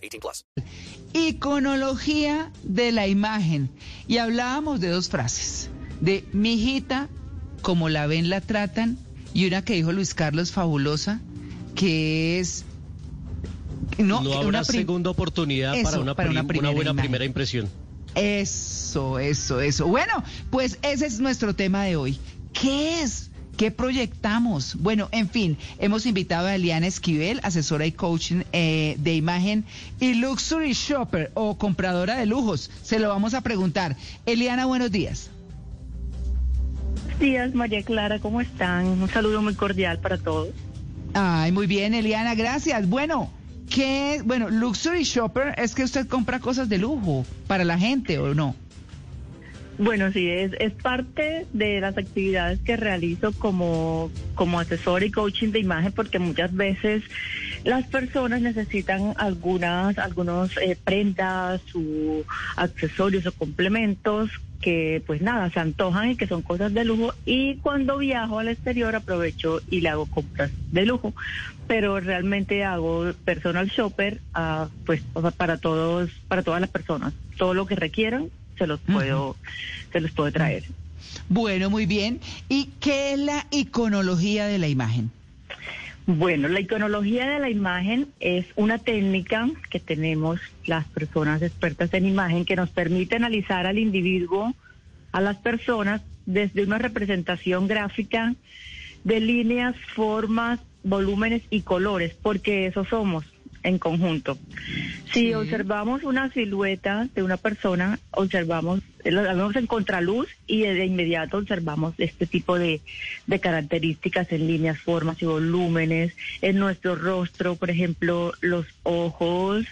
18 plus. Iconología de la imagen. Y hablábamos de dos frases. De mi hijita, como la ven, la tratan. Y una que dijo Luis Carlos fabulosa, que es... No, que habrá una prim- segunda oportunidad Eso, para, una, para una buena imagen. primera impresión. Eso, eso, eso. Bueno, pues ese es nuestro tema de hoy. ¿Qué es? ¿Qué proyectamos? Bueno, en fin, hemos invitado a Eliana Esquivel, asesora y coaching eh, de imagen y luxury shopper o compradora de lujos. Se lo vamos a preguntar. Eliana, buenos días. Buenos días, María Clara, ¿cómo están? Un saludo muy cordial para todos. Ay, muy bien, Eliana, gracias. Bueno, ¿qué? Bueno, luxury shopper es que usted compra cosas de lujo para la gente o no. Bueno, sí, es, es parte de las actividades que realizo como, como asesor y coaching de imagen porque muchas veces las personas necesitan algunas, algunos eh, prendas o accesorios o complementos que pues nada, se antojan y que son cosas de lujo. Y cuando viajo al exterior aprovecho y le hago compras de lujo, pero realmente hago personal shopper ah, pues para todos, para todas las personas, todo lo que requieran se los puedo, se los puedo traer. Bueno, muy bien. ¿Y qué es la iconología de la imagen? Bueno, la iconología de la imagen es una técnica que tenemos las personas expertas en imagen que nos permite analizar al individuo, a las personas, desde una representación gráfica de líneas, formas, volúmenes y colores, porque eso somos en conjunto. Si Sí. observamos una silueta de una persona, observamos, eh, lo vemos en contraluz y de inmediato observamos este tipo de, de características en líneas, formas y volúmenes. En nuestro rostro, por ejemplo, los ojos,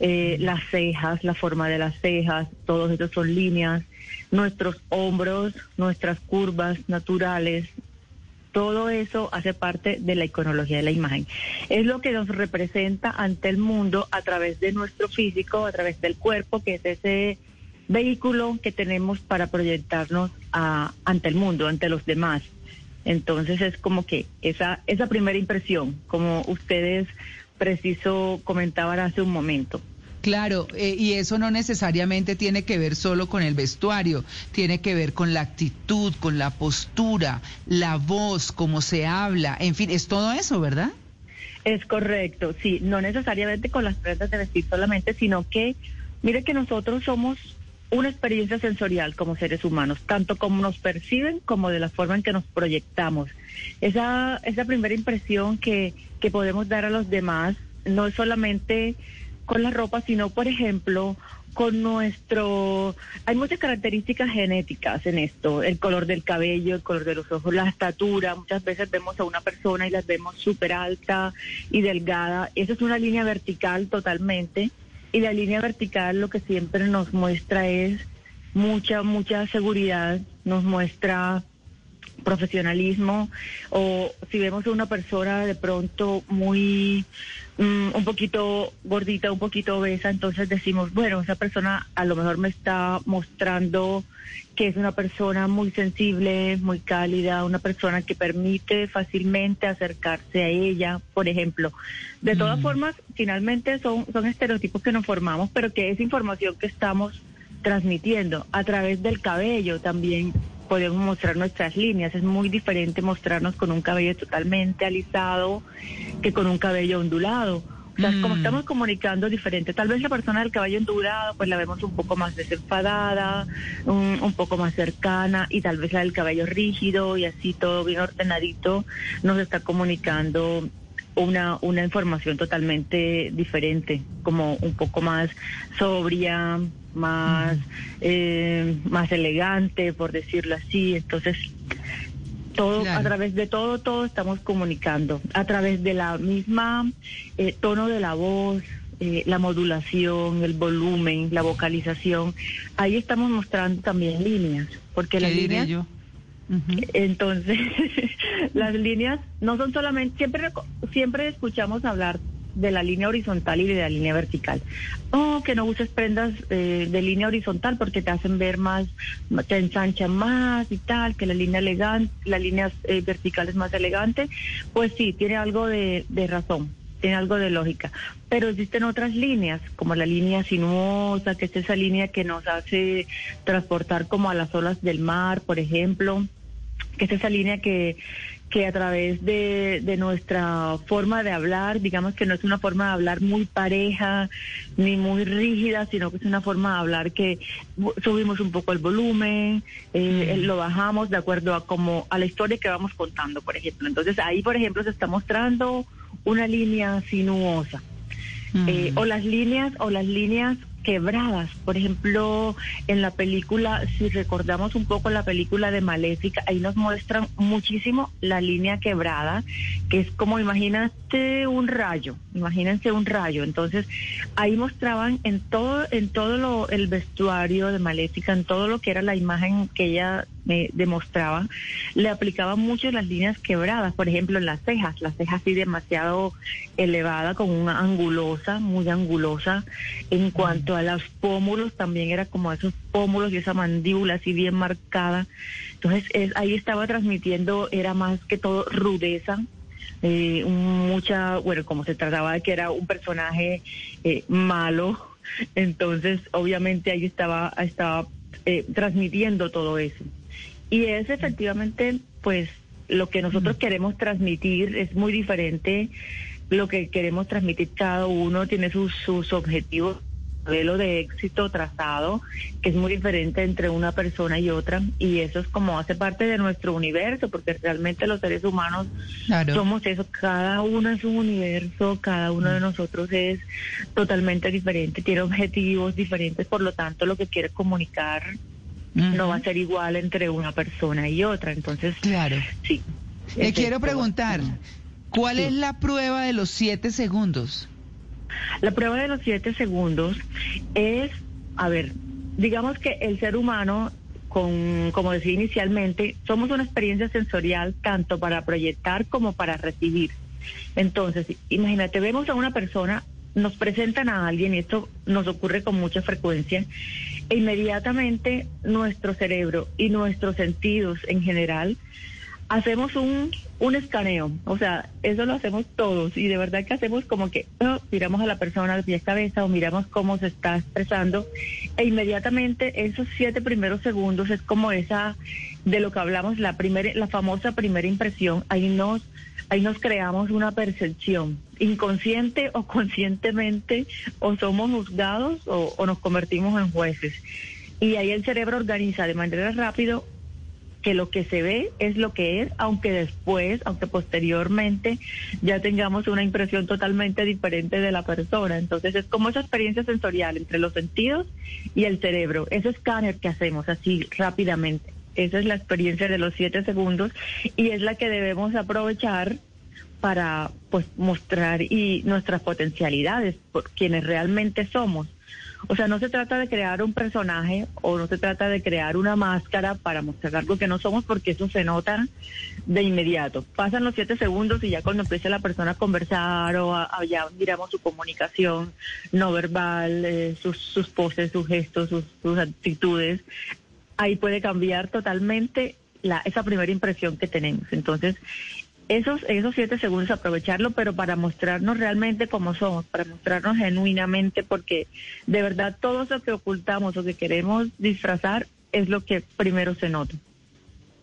eh, las cejas, la forma de las cejas, todos estos son líneas. Nuestros hombros, nuestras curvas naturales, todo eso hace parte de la iconología de la imagen. Es lo que nos representa ante el mundo a través de nuestro físico, a través del cuerpo, que es ese vehículo que tenemos para proyectarnos ante el mundo, ante los demás. Entonces es como que esa, esa primera impresión, como ustedes preciso comentaban hace un momento. Claro, eh, y eso no necesariamente tiene que ver solo con el vestuario, tiene que ver con la actitud, con la postura, la voz, cómo se habla, en fin, es todo eso, ¿verdad? Es correcto, sí, no necesariamente con las prendas de vestir solamente, sino que, mire que nosotros somos una experiencia sensorial como seres humanos, tanto como nos perciben como de la forma en que nos proyectamos. Esa, esa primera impresión que, que podemos dar a los demás no es solamente con la ropa, sino, por ejemplo, con nuestro... Hay muchas características genéticas en esto, el color del cabello, el color de los ojos, la estatura. Muchas veces vemos a una persona y las vemos súper alta y delgada. Esa es una línea vertical totalmente. Y la línea vertical lo que siempre nos muestra es mucha, mucha seguridad, nos muestra profesionalismo o si vemos a una persona de pronto muy mm, un poquito gordita, un poquito obesa, entonces decimos, bueno, esa persona a lo mejor me está mostrando que es una persona muy sensible, muy cálida, una persona que permite fácilmente acercarse a ella, por ejemplo. De todas formas, finalmente son, son estereotipos que nos formamos, pero que es información que estamos transmitiendo a través del cabello también podemos mostrar nuestras líneas. Es muy diferente mostrarnos con un cabello totalmente alisado que con un cabello ondulado. O sea, como Mm. estamos comunicando diferente. Tal vez la persona del cabello ondulado, pues la vemos un poco más desenfadada, un, un poco más cercana, y tal vez la del cabello rígido y así todo bien ordenadito, nos está comunicando una, una información totalmente diferente, como un poco más sobria, más, eh, más elegante, por decirlo así. Entonces, todo Claro. a través de todo todo estamos comunicando a través de la misma eh, tono de la voz eh, la modulación, el volumen, la vocalización, ahí estamos mostrando también líneas, porque ¿Qué las diré líneas yo? Entonces, las líneas no son solamente, siempre, siempre escuchamos hablar de la línea horizontal y de la línea vertical. Oh, que no uses prendas eh, de línea horizontal porque te hacen ver más, te ensanchan más y tal, que la línea elegante, la línea eh, vertical es más elegante. Pues sí, tiene algo de razón, tiene algo de lógica. Pero existen otras líneas, como la línea sinuosa, que es esa línea que nos hace transportar como a las olas del mar, por ejemplo que es esa línea que, que a través de, de nuestra forma de hablar, digamos que no es una forma de hablar muy pareja ni muy rígida, sino que es una forma de hablar que subimos un poco el volumen, eh, lo bajamos de acuerdo a como a la historia que vamos contando, por ejemplo. Entonces ahí, por ejemplo, se está mostrando una línea sinuosa. Eh, o las líneas o las líneas quebradas. Por ejemplo, en la película, si recordamos un poco la película de Maléfica, ahí nos muestran muchísimo la línea quebrada, que es como imagínate un rayo, imagínense un rayo. Entonces, ahí mostraban en todo en todo lo el vestuario de Maléfica, en todo lo que era la imagen que ella me demostraba, le aplicaban mucho las líneas quebradas, por ejemplo, en las cejas, las cejas así demasiado elevada, con una angulosa, muy angulosa. En cuanto a los pómulos, también era como esos pómulos y esa mandíbula así bien marcada. Entonces, es- ahí estaba transmitiendo, era más que todo rudeza, eh, mucha, bueno, como se trataba de que era un personaje eh, malo, entonces obviamente ahí estaba, estaba eh, transmitiendo todo eso. Y es efectivamente, pues, lo que nosotros queremos transmitir es muy diferente. Lo que queremos transmitir cada uno tiene sus, sus objetivos, modelo de éxito trazado, que es muy diferente entre una persona y otra. Y eso es como hace parte de nuestro universo, porque realmente los seres humanos Claro. somos eso, cada uno es un universo, cada uno Mm. de nosotros es totalmente diferente, tiene objetivos diferentes, por lo tanto lo que quiere comunicar no va a ser igual entre una persona y otra, entonces Claro. sí. Le quiero preguntar, ¿cuál Sí. es la prueba de los siete segundos? La prueba de los siete segundos es, a ver, digamos que el ser humano, con, como decía inicialmente, somos una experiencia sensorial tanto para proyectar como para recibir. Entonces, imagínate, vemos a una persona, nos presentan a alguien y esto nos ocurre con mucha frecuencia, e inmediatamente nuestro cerebro y nuestros sentidos en general hacemos un, un escaneo, o sea, eso lo hacemos todos y de verdad que hacemos como que oh, miramos a la persona de pie a cabeza o miramos cómo se está expresando e inmediatamente esos siete primeros segundos es como esa de lo que hablamos, la primera, la famosa primera impresión, ahí nos, ahí nos creamos una percepción, inconsciente o conscientemente, o somos juzgados o, o nos convertimos en jueces. Y ahí el cerebro organiza de manera rápida que lo que se ve es lo que es, aunque después, aunque posteriormente ya tengamos una impresión totalmente diferente de la persona. Entonces es como esa experiencia sensorial entre los sentidos y el cerebro, ese escáner que hacemos así rápidamente. Esa es la experiencia de los siete segundos y es la que debemos aprovechar para pues mostrar y nuestras potencialidades por quienes realmente somos. O sea, no se trata de crear un personaje o no se trata de crear una máscara para mostrar algo que no somos porque eso se nota de inmediato. Pasan los siete segundos y ya cuando empieza la persona a conversar o a, ya miramos su comunicación no verbal, eh, sus, sus poses, sus gestos, sus, sus actitudes, ahí puede cambiar totalmente la, esa primera impresión que tenemos. Entonces, esos, esos siete segundos aprovecharlo, pero para mostrarnos realmente como somos, para mostrarnos genuinamente, porque de verdad todo eso que ocultamos o que queremos disfrazar es lo que primero se nota.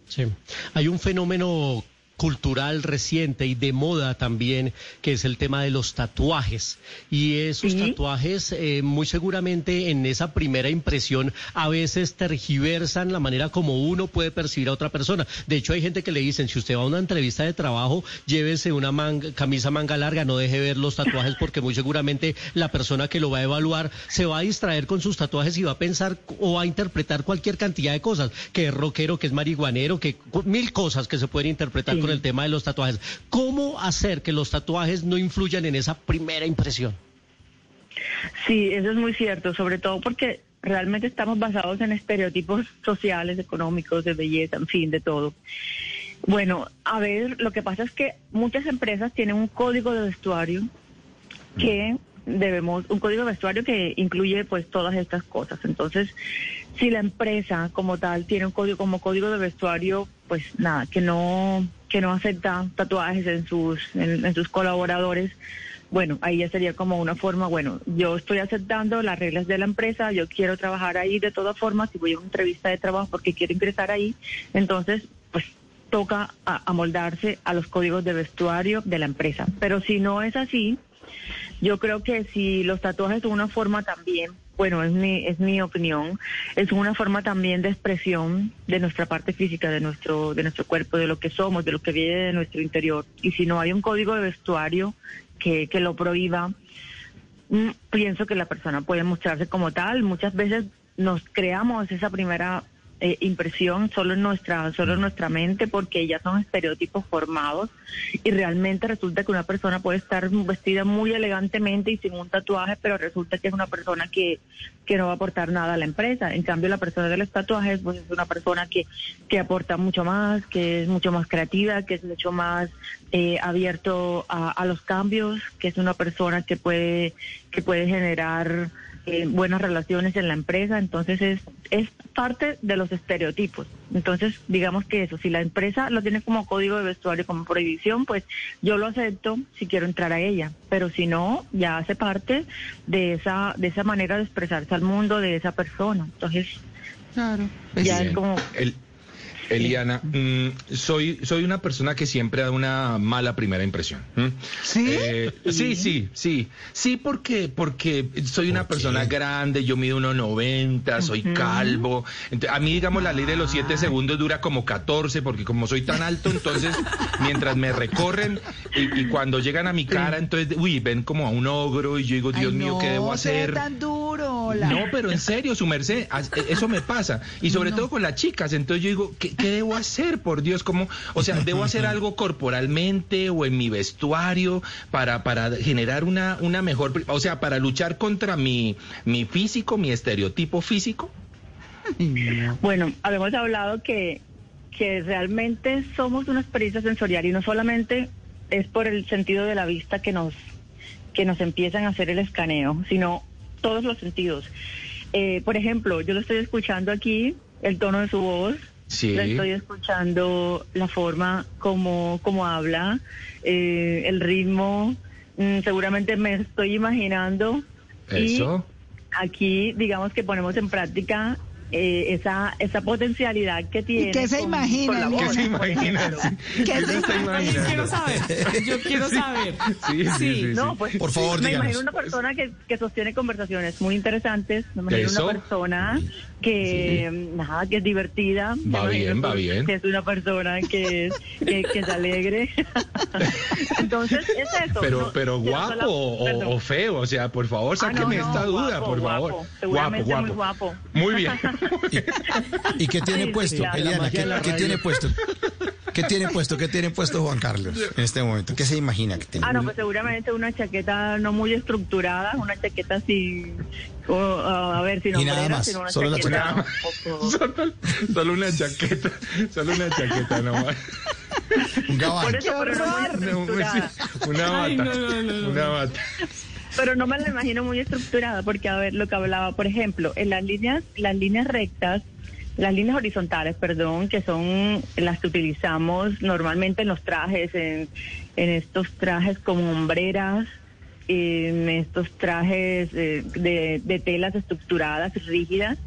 Sí. Hay un fenómeno cultural reciente y de moda también, que es el tema de los tatuajes. Y esos tatuajes, eh, muy seguramente en esa primera impresión, a veces tergiversan la manera como uno puede percibir a otra persona. De hecho, hay gente que le dicen, si usted va a una entrevista de trabajo, llévese una manga- camisa manga larga, no deje ver los tatuajes, porque muy seguramente la persona que lo va a evaluar se va a distraer con sus tatuajes y va a pensar o va a interpretar cualquier cantidad de cosas, que es rockero, que es marihuanero, que mil cosas que se pueden interpretar Sí. con el tema de los tatuajes. ¿Cómo hacer que los tatuajes no influyan en esa primera impresión? Sí, eso es muy cierto, sobre todo porque realmente estamos basados en estereotipos sociales, económicos, de belleza, en fin, de todo. Bueno, a ver, lo que pasa es que muchas empresas tienen un código de vestuario que debemos, un código de vestuario que incluye pues todas estas cosas. Entonces, si la empresa como tal tiene un código como código de vestuario, pues nada, que no, que no acepta tatuajes en sus, en, sus colaboradores, bueno, ahí ya sería como una forma, bueno, yo estoy aceptando las reglas de la empresa, yo quiero trabajar ahí de todas formas, si voy a una entrevista de trabajo porque quiero ingresar ahí, entonces, pues toca amoldarse a los códigos de vestuario de la empresa. Pero si no es así, yo creo que si los tatuajes son una forma también, bueno, es mi, es mi opinión, es una forma también de expresión de nuestra parte física, de nuestro, de nuestro cuerpo, de lo que somos, de lo que viene de nuestro interior. Y si no hay un código de vestuario que, que lo prohíba, mm, pienso que la persona puede mostrarse como tal. Muchas veces nos creamos esa primera eh, impresión solo en nuestra solo en nuestra mente porque ya son estereotipos formados y realmente resulta que una persona puede estar vestida muy elegantemente y sin un tatuaje pero resulta que es una persona que, que no va a aportar nada a la empresa. En cambio la persona de los tatuajes pues es una persona que, que aporta mucho más que es mucho más creativa que es mucho más eh, abierto a, a los cambios que es una persona que puede que puede generar eh, buenas relaciones en la empresa, entonces es, es parte de los estereotipos. Entonces, digamos que eso, si la empresa lo tiene como código de vestuario, como prohibición, pues yo lo acepto si quiero entrar a ella, pero si no, ya hace parte de esa, de esa manera de expresarse al mundo de esa persona. Entonces, Claro. ya Bien. es como... El- Eliana, mm, soy, soy una persona que siempre da una mala primera impresión. ¿m? ¿Sí? Eh, sí, sí, sí. Sí, porque, porque soy una persona grande, yo mido 1,90, soy calvo. A mí, digamos, la ley de los 7 segundos dura como 14, porque como soy tan alto, entonces, mientras me recorren y, y cuando llegan a mi cara, entonces, uy, ven como a un ogro y yo digo, Dios Ay, mío, no, ¿qué debo hacer? tan duro. Hola. No, pero en serio, su merced, eh, eso me pasa. Y sobre todo con las chicas. Entonces yo digo, ¿qué, qué debo hacer, por Dios? ¿Cómo? O sea, ¿debo hacer algo corporalmente o en mi vestuario para, para generar una, una mejor... O sea, para luchar contra mi, mi físico, mi estereotipo físico? Bueno, habíamos hablado que, que realmente somos una experiencia sensorial y no solamente es por el sentido de la vista que nos, que nos empiezan a hacer el escaneo, sino todos los sentidos. Eh, por ejemplo, yo lo estoy escuchando aquí, el tono de su voz, Sí. lo estoy escuchando la forma como, como habla, eh, el ritmo, mm, seguramente me estoy imaginando. y Eso. aquí digamos que ponemos en práctica eh, esa esa potencialidad que tiene. qué se imagina, ¿Qué se imagina? ¿Qué ¿Qué se imagina? imaginando? Quiero saber, yo quiero saber. Sí, sí, sí, sí. No, pues Por favor, me díganos. imagino una persona que, que sostiene conversaciones muy interesantes, me imagino ¿Eso? una persona que nada, que es divertida, Va bien, va bien. que es una persona que es, que, que es alegre. Entonces es eso. Pero, no- pero guapo sola- o, o feo, o sea, por favor, Ah, no, esta duda, guapo, por guapo, favor. seguramente muy guapo. Muy bien. ¿Y qué tiene Sí, puesto, claro, la Eliana? ¿Qué, la tiene puesto? ¿Qué tiene puesto? ¿Qué tiene puesto Juan Carlos en este momento? ¿Qué se imagina que tiene? Ah, no, pues seguramente una chaqueta no muy estructurada, una chaqueta así, o, a ver, sin Y nada más, sino una solo la chaqueta un poco- solo, solo una chaqueta, solo una chaqueta nomás. Un gabán. Por eso, pero no muy estructurada. Una Ay, bata, no, no, no, no. una bata. Pero no me la imagino muy estructurada, porque a ver, lo que hablaba, por ejemplo, en las líneas, las líneas rectas, las líneas horizontales, perdón, que son las que utilizamos normalmente en los trajes, en, en estos trajes como hombreras, estos trajes eh, de, de telas estructuradas, rígidas.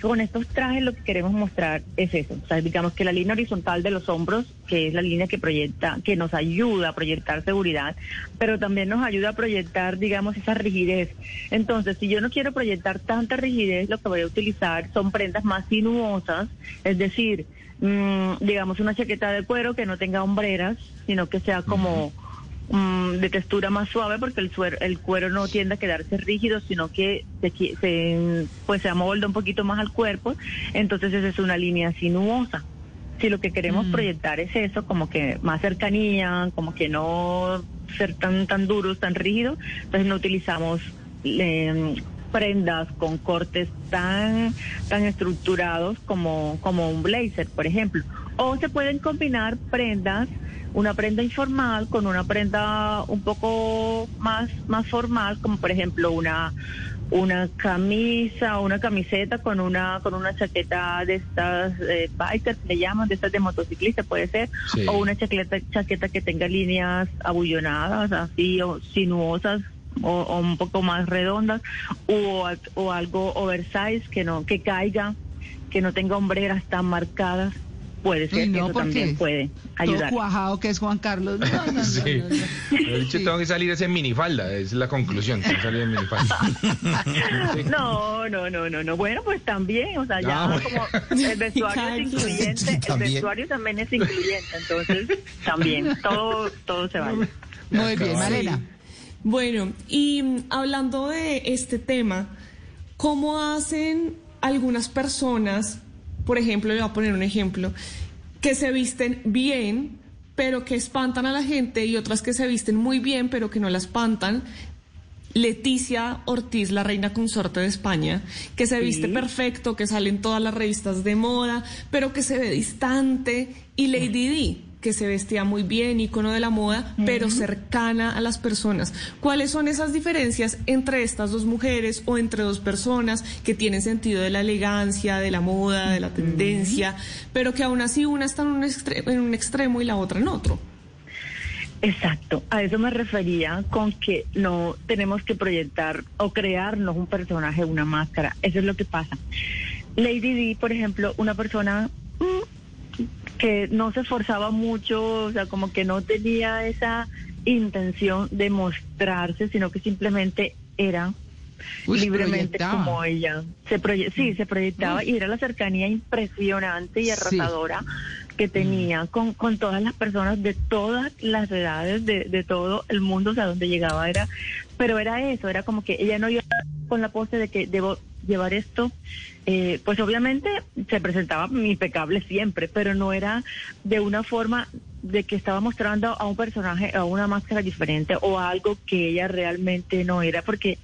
Con estos trajes lo que queremos mostrar es eso, o sea, digamos que la línea horizontal de los hombros, que es la línea que proyecta, que nos ayuda a proyectar seguridad, pero también nos ayuda a proyectar, digamos, esa rigidez. Entonces, si yo no quiero proyectar tanta rigidez, lo que voy a utilizar son prendas más sinuosas, es decir, mm, digamos, una chaqueta de cuero que no tenga hombreras, sino que sea como mm, de textura más suave porque el, suer- el cuero no tiende a quedarse rígido, sino que se, se, pues se amolda un poquito más al cuerpo, entonces esa es una línea sinuosa. Si lo que queremos proyectar es eso, como que más cercanía, como que no ser tan tan duros, tan rígidos, entonces no utilizamos eh, prendas con cortes tan, tan estructurados como, como un blazer, por ejemplo. O se pueden combinar prendas, una prenda informal con una prenda un poco más, más formal, como por ejemplo una una camisa, una camiseta con una con una chaqueta de estas eh, bikers, le llaman, de estas de motociclista puede ser, Sí. o una chaqueta, chaqueta que tenga líneas abullonadas, así, o sinuosas, o, o un poco más redondas, o, o algo oversize que no, que caiga, que no tenga hombreras tan marcadas, puede ser, no, eso porque también puede Todo ayudar. cuajado que es Juan Carlos. No, no, no, Sí. no, no. De hecho, tengo que salir ese en minifalda, es la conclusión, tengo que salir en minifalda. No, no, no, no, no. Bueno, pues también, o sea, ya Ah, bueno. como el vestuario es incluyente, el También. vestuario también es incluyente, entonces también, todo, todo se vale. Muy bien, Marena. Bueno, y hablando de este tema, ¿cómo hacen algunas personas, por ejemplo, le voy a poner un ejemplo, que se visten bien, pero que espantan a la gente, y otras que se visten muy bien, pero que no la espantan? Leticia Ortiz, la reina consorte de España, que se viste perfecto, que sale en todas las revistas de moda, pero que se ve distante, y Lady Di, que se vestía muy bien, icono de la moda, pero cercana a las personas. ¿Cuáles son esas diferencias entre estas dos mujeres o entre dos personas que tienen sentido de la elegancia, de la moda, de la tendencia, pero que aún así una está en un, en un extremo y la otra en otro? Exacto, a eso me refería con que no tenemos que proyectar o crearnos un personaje, una máscara. Eso es lo que pasa. Lady D, por ejemplo, una persona que no se esforzaba mucho, o sea, como que no tenía esa intención de mostrarse, sino que simplemente era Uy, libremente proyectaba. como ella. Se proye- sí, se proyectaba y era la cercanía impresionante y Sí. Que tenía con, con todas las personas de todas las edades, de, de todo el mundo, o sea, donde llegaba era, pero era eso, era como que ella no iba con la pose de que debo llevar esto, eh, pues obviamente se presentaba impecable siempre, pero no era de una forma de que estaba mostrando a un personaje, a una máscara diferente o a algo que ella realmente no era, porque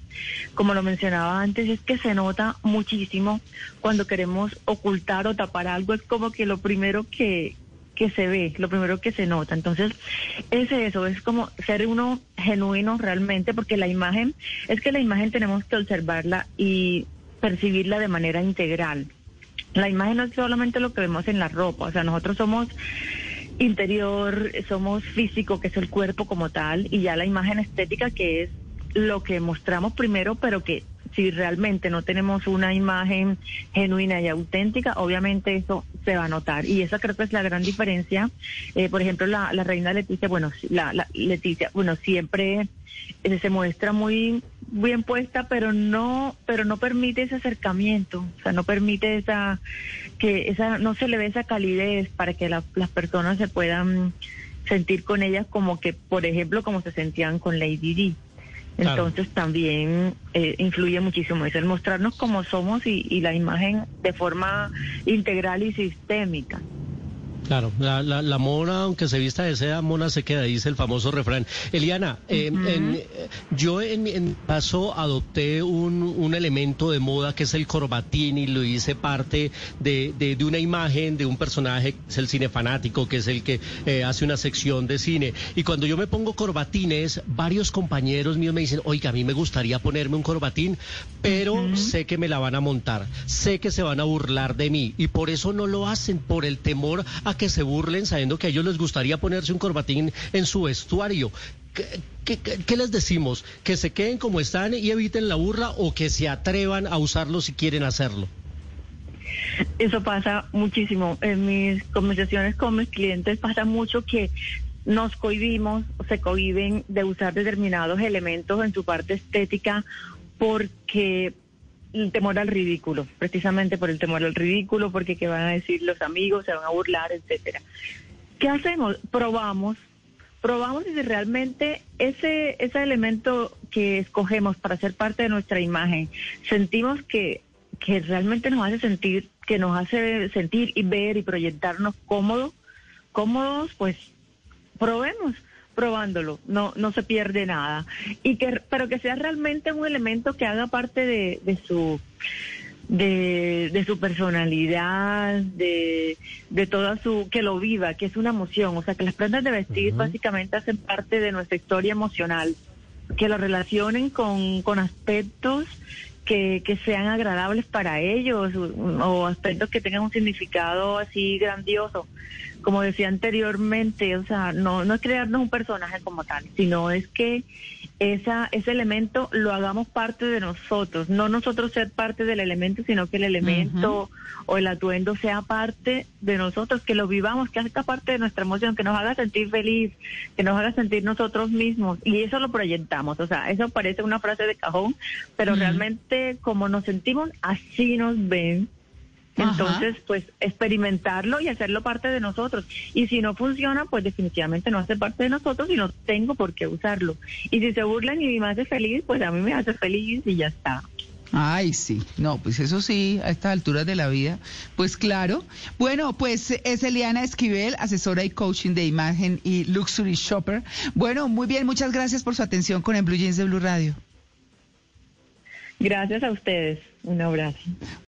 como lo mencionaba antes, es que se nota muchísimo cuando queremos ocultar o tapar algo, es como que lo primero que, que se ve, lo primero que se nota. Entonces, es eso, es como ser uno genuino realmente, porque la imagen, es que la imagen tenemos que observarla y percibirla de manera integral. La imagen no es solamente lo que vemos en la ropa, o sea, nosotros somos interior, somos físico, que es el cuerpo como tal, y ya la imagen estética, que es lo que mostramos primero, pero que si realmente no tenemos una imagen genuina y auténtica, obviamente eso se va a notar. Y esa creo que es la gran diferencia. Eh, por ejemplo, la, la reina Leticia, bueno, la, Leticia, bueno, siempre se muestra muy bien puesta, pero no, pero no permite ese acercamiento, o sea, no permite esa, que esa, no se le ve esa calidez para que la- las personas se puedan sentir con ella como que, por ejemplo, como se sentían con Lady Di. Claro. Entonces también eh, influye muchísimo eso, el mostrarnos como somos y, y la imagen de forma integral y sistémica. Claro, la, la, la mona, aunque se vista de seda, mona se queda, dice el famoso refrán. Eliana, eh, en- yo en, en mi caso adopté un, un elemento de moda que es el corbatín y lo hice parte de, de, de una imagen de un personaje que es el cine fanático, que es el que eh, hace una sección de cine. Y cuando yo me pongo corbatines, varios compañeros míos me dicen, oiga, a mí me gustaría ponerme un corbatín, pero sé que me la van a montar, sé que se van a burlar de mí y por eso no lo hacen, por el temor a que se burlen sabiendo que a ellos les gustaría ponerse un corbatín en su vestuario. ¿Qué, qué- les decimos? ¿Que se queden como están y eviten la burla o que se atrevan a usarlo si quieren hacerlo? Eso pasa muchísimo. En mis conversaciones con mis clientes pasa mucho que nos cohibimos, se cohiben de usar determinados elementos en su parte estética porque el temor al ridículo, precisamente por el temor al ridículo, porque qué van a decir los amigos, se van a burlar, etcétera. ¿Qué hacemos? Probamos, probamos si realmente ese, ese elemento que escogemos para ser parte de nuestra imagen, sentimos que, que realmente nos hace sentir, que nos hace sentir y ver y proyectarnos cómodos, cómodos, pues probemos, probándolo, no, no se pierde nada. Y que, pero que sea realmente un elemento que haga parte de, de su de, de su personalidad, de, de toda su, que lo viva, que es una emoción. O sea, que las prendas de vestir básicamente hacen parte de nuestra historia emocional, que lo relacionen con, con aspectos que, que sean agradables para ellos o aspectos que tengan un significado así grandioso. Como decía anteriormente, o sea, no, no es crearnos un personaje como tal, sino es que esa, ese elemento lo hagamos parte de nosotros, no nosotros ser parte del elemento, sino que el elemento o el atuendo sea parte de nosotros, que lo vivamos, que haga parte de nuestra emoción, que nos haga sentir feliz, que nos haga sentir nosotros mismos. Y eso lo proyectamos, o sea, eso parece una frase de cajón, pero realmente como nos sentimos, así nos ven. Entonces, pues experimentarlo y hacerlo parte de nosotros. Y si no funciona, pues definitivamente no hace parte de nosotros y no tengo por qué usarlo. Y si se burlan y me hace feliz, pues a mí me hace feliz y ya está. Ay, sí, no, pues eso sí, a estas alturas de la vida, pues claro. Bueno, pues es Eliana Esquivel, asesora y coaching de imagen y luxury shopper. Bueno, muy bien, muchas gracias por su atención con el Blue Jeans de Blue Radio. Gracias a ustedes. Un abrazo.